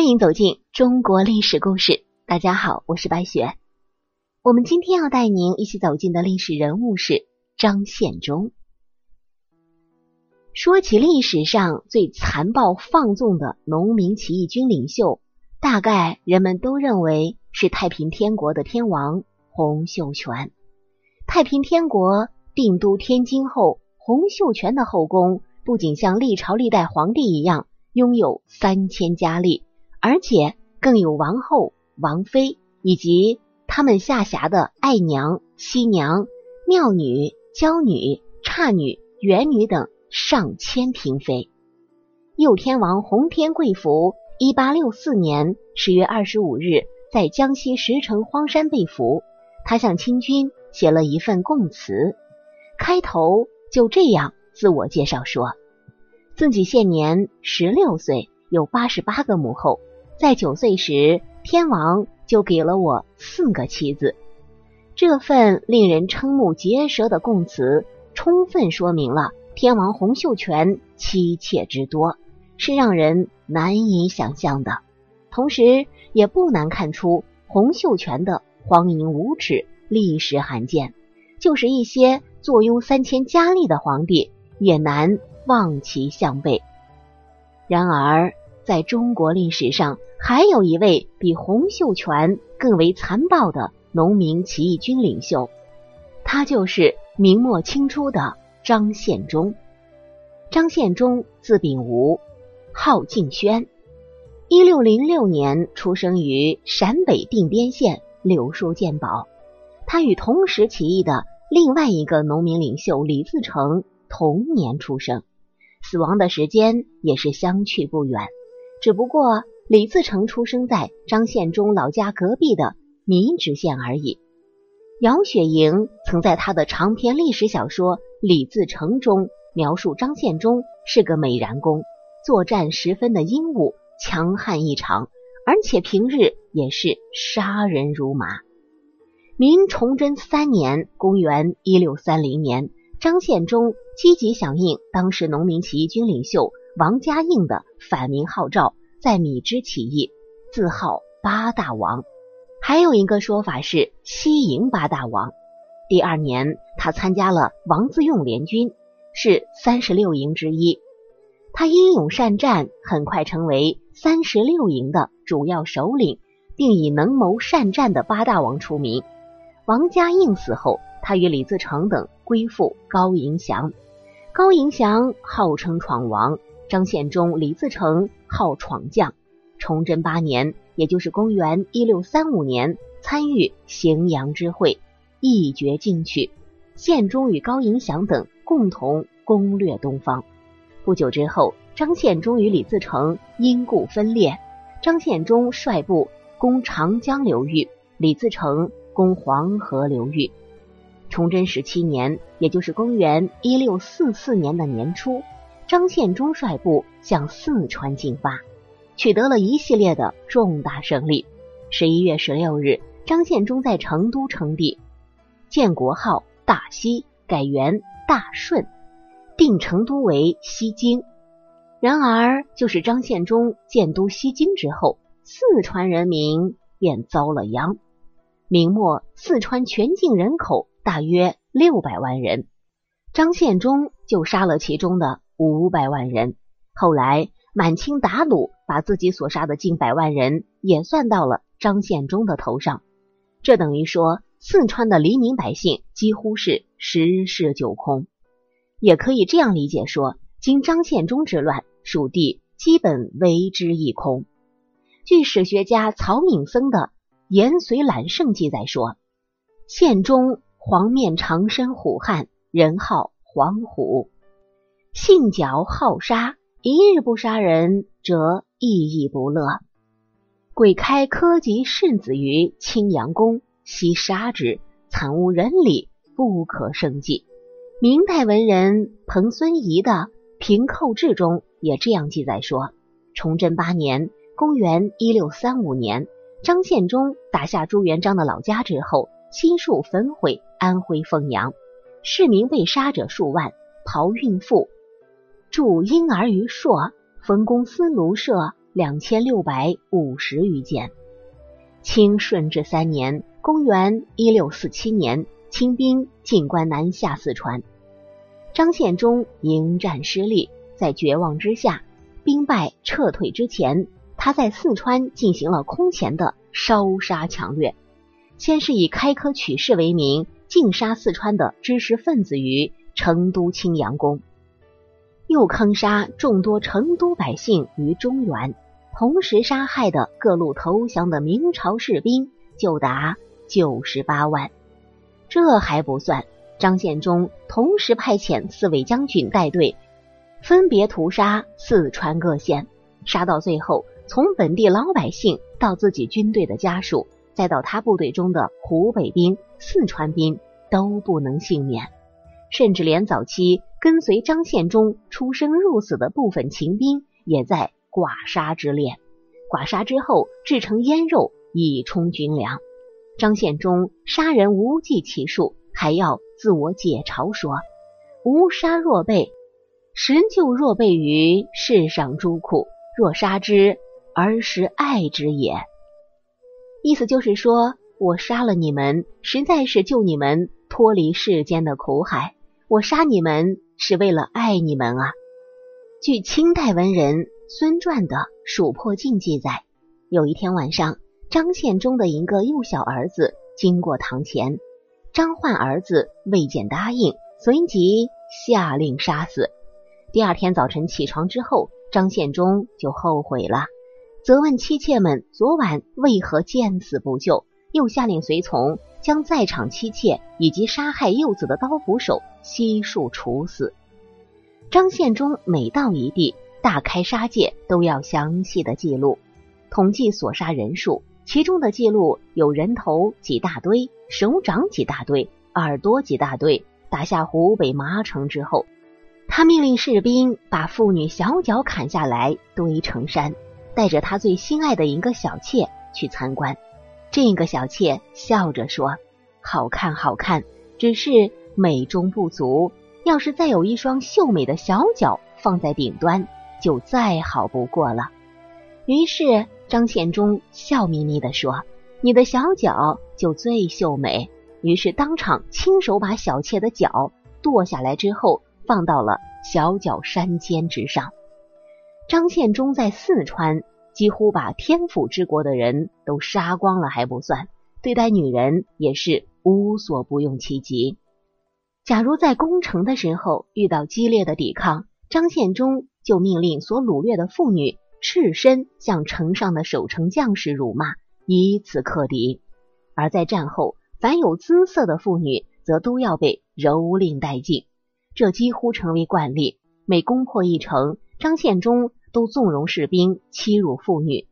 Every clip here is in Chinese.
欢迎走进中国历史故事。大家好，我是白雪。我们今天要带您一起走进的历史人物是张献忠。说起历史上最残暴放纵的农民起义军领袖，大概人们都认为是太平天国的天王洪秀全。太平天国定都天津后，洪秀全的后宫不仅像历朝历代皇帝一样拥有三千佳丽。而且更有王后、王妃以及他们下辖的爱娘、西娘、妙女、娇女、差女、元女等上千嫔妃。佑天王洪天贵福，一八六四年十月二十五日在江西石城荒山被俘。他向清军写了一份供词，开头就这样自我介绍说：自己现年十六岁，有八十八个母后。在九岁时，天王就给了我四个妻子。这份令人瞠目结舌的供词，充分说明了天王洪秀全妻妾之多，是让人难以想象的。同时，也不难看出洪秀全的荒淫无耻，历史罕见。就是一些坐拥三千佳丽的皇帝，也难望其项背。然而，在中国历史上，还有一位比洪秀全更为残暴的农民起义军领袖，他就是明末清初的张献忠。张献忠字秉吾，号敬轩，一六零六年出生于陕北定边县柳树建堡。他与同时起义的另外一个农民领袖李自成同年出生，死亡的时间也是相去不远，只不过。李自成出生在张献忠老家隔壁的民直县而已。姚雪莹曾在他的长篇历史小说《李自成》中描述张献忠是个美髯公，作战十分的英武，强悍异常，而且平日也是杀人如麻。明崇祯三年（公元一六三零年），张献忠积极响应当时农民起义军领袖王家应的反明号召。在米脂起义，自号八大王，还有一个说法是西营八大王。第二年，他参加了王自用联军，是三十六营之一。他英勇善战，很快成为三十六营的主要首领，并以能谋善战的八大王出名。王家应死后，他与李自成等归附高迎祥。高迎祥号称闯王。张献忠、李自成号闯将。崇祯八年，也就是公元一六三五年，参与荥阳之会，一决进取。献忠与高迎祥等共同攻略东方。不久之后，张献忠与李自成因故分裂。张献忠率部攻长江流域，李自成攻黄河流域。崇祯十七年，也就是公元一六四四年的年初。张献忠率部向四川进发，取得了一系列的重大胜利。十一月十六日，张献忠在成都称帝，建国号大西，改元大顺，定成都为西京。然而，就是张献忠建都西京之后，四川人民便遭了殃。明末四川全境人口大约六百万人，张献忠就杀了其中的。五百万人。后来满清打虏，把自己所杀的近百万人也算到了张献忠的头上。这等于说，四川的黎民百姓几乎是十室九空。也可以这样理解说，经张献忠之乱，蜀地基本为之一空。据史学家曹敏僧的《延绥揽胜》记载说，献忠黄面长身虎汉，人号黄虎。性狡好杀，一日不杀人，则意义不乐。鬼开科及圣子于青阳宫，悉杀之，惨无人理，不可胜计。明代文人彭孙仪的《平寇志》中也这样记载说：崇祯八年（公元一六三五年），张献忠打下朱元璋的老家之后，悉数焚毁安徽凤阳，市民被杀者数万，刨孕妇。助婴儿于朔，冯公司庐舍，两千六百五十余件。清顺治三年（公元一六四七年），清兵进关南下四川，张献忠迎战失利，在绝望之下，兵败撤退之前，他在四川进行了空前的烧杀抢掠。先是以开科取士为名，尽杀四川的知识分子于成都青阳宫，又坑杀众多成都百姓于中原。同时杀害的各路投降的明朝士兵就达九十八万。这还不算，张献忠同时派遣四位将军带队，分别屠杀四川各县，杀到最后，从本地老百姓到自己军队的家属，再到他部队中的湖北兵、四川兵都不能幸免，甚至连早期跟随张献忠出生入死的部分秦兵也在。剐杀之列，剐杀之后制成腌肉以充军粮。张献忠杀人无计其数，还要自我解嘲说：“无杀若辈，实就若辈于世上诸苦；若杀之，而实爱之也。”意思就是说，我杀了你们，实在是救你们脱离世间的苦海；我杀你们，是为了爱你们啊。据清代文人。孙传的《蜀破镜》记载，有一天晚上，张献忠的一个幼小儿子经过堂前，张焕儿子未见答应，随即下令杀死。第二天早晨起床之后，张献忠就后悔了，责问妻妾们昨晚为何见死不救，又下令随从将在场妻妾以及杀害幼子的刀斧手悉数处死。张献忠每到一地。大开杀戒都要详细的记录，统计所杀人数，其中的记录有人头几大堆，手掌几大堆，耳朵几大堆。打下湖北麻城之后，他命令士兵把妇女小脚砍下来堆成山，带着他最心爱的一个小妾去参观。这个小妾笑着说：“好看，好看，只是美中不足。要是再有一双秀美的小脚放在顶端。”就再好不过了。于是张献忠笑眯眯的说：“你的小脚就最秀美。”于是当场亲手把小妾的脚剁下来之后，放到了小脚山尖之上。张献忠在四川几乎把天府之国的人都杀光了还不算，对待女人也是无所不用其极。假如在攻城的时候遇到激烈的抵抗，张献忠。就命令所掳掠的妇女赤身向城上的守城将士辱骂，以此克敌。而在战后，凡有姿色的妇女，则都要被蹂躏殆尽，这几乎成为惯例。每攻破一城，张献忠都纵容士兵欺辱妇女，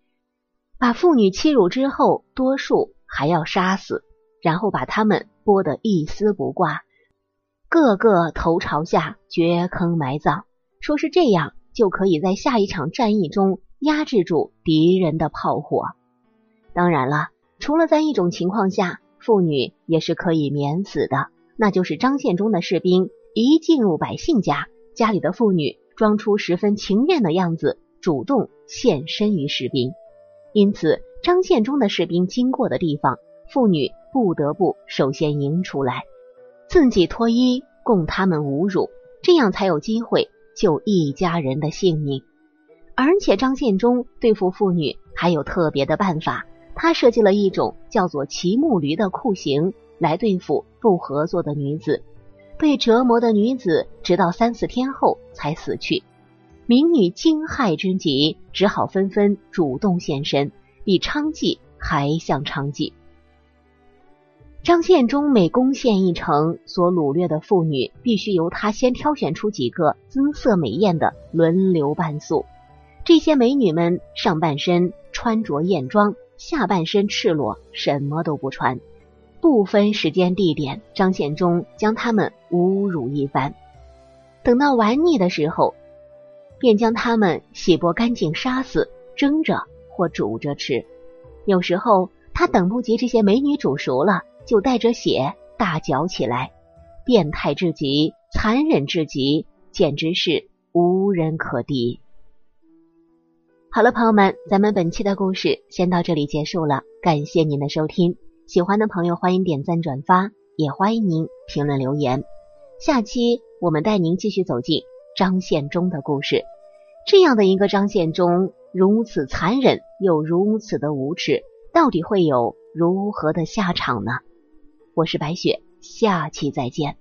把妇女欺辱之后，多数还要杀死，然后把他们剥得一丝不挂，个个头朝下掘坑埋葬，说是这样。就可以在下一场战役中压制住敌人的炮火。当然了，除了在一种情况下，妇女也是可以免死的，那就是张献忠的士兵一进入百姓家，家里的妇女装出十分情愿的样子，主动献身于士兵。因此，张献忠的士兵经过的地方，妇女不得不首先迎出来，自己脱衣供他们侮辱，这样才有机会。救一家人的性命，而且张献忠对付妇女还有特别的办法。他设计了一种叫做骑木驴的酷刑来对付不合作的女子。被折磨的女子直到三四天后才死去，民女惊骇之极，只好纷纷主动献身，比娼妓还像娼妓。张献忠每攻陷一城，所掳掠的妇女必须由他先挑选出几个姿色美艳的轮流伴宿。这些美女们上半身穿着艳装，下半身赤裸，什么都不穿，不分时间地点。张献忠将他们侮辱一番，等到玩腻的时候，便将他们洗剥干净，杀死，蒸着或煮着吃。有时候他等不及这些美女煮熟了。就带着血大嚼起来，变态至极，残忍至极，简直是无人可敌。好了，朋友们，咱们本期的故事先到这里结束了，感谢您的收听。喜欢的朋友欢迎点赞转发，也欢迎您评论留言。下期我们带您继续走进张献忠的故事。这样的一个张献忠，如此残忍又如此的无耻，到底会有如何的下场呢？我是白雪，下期再见。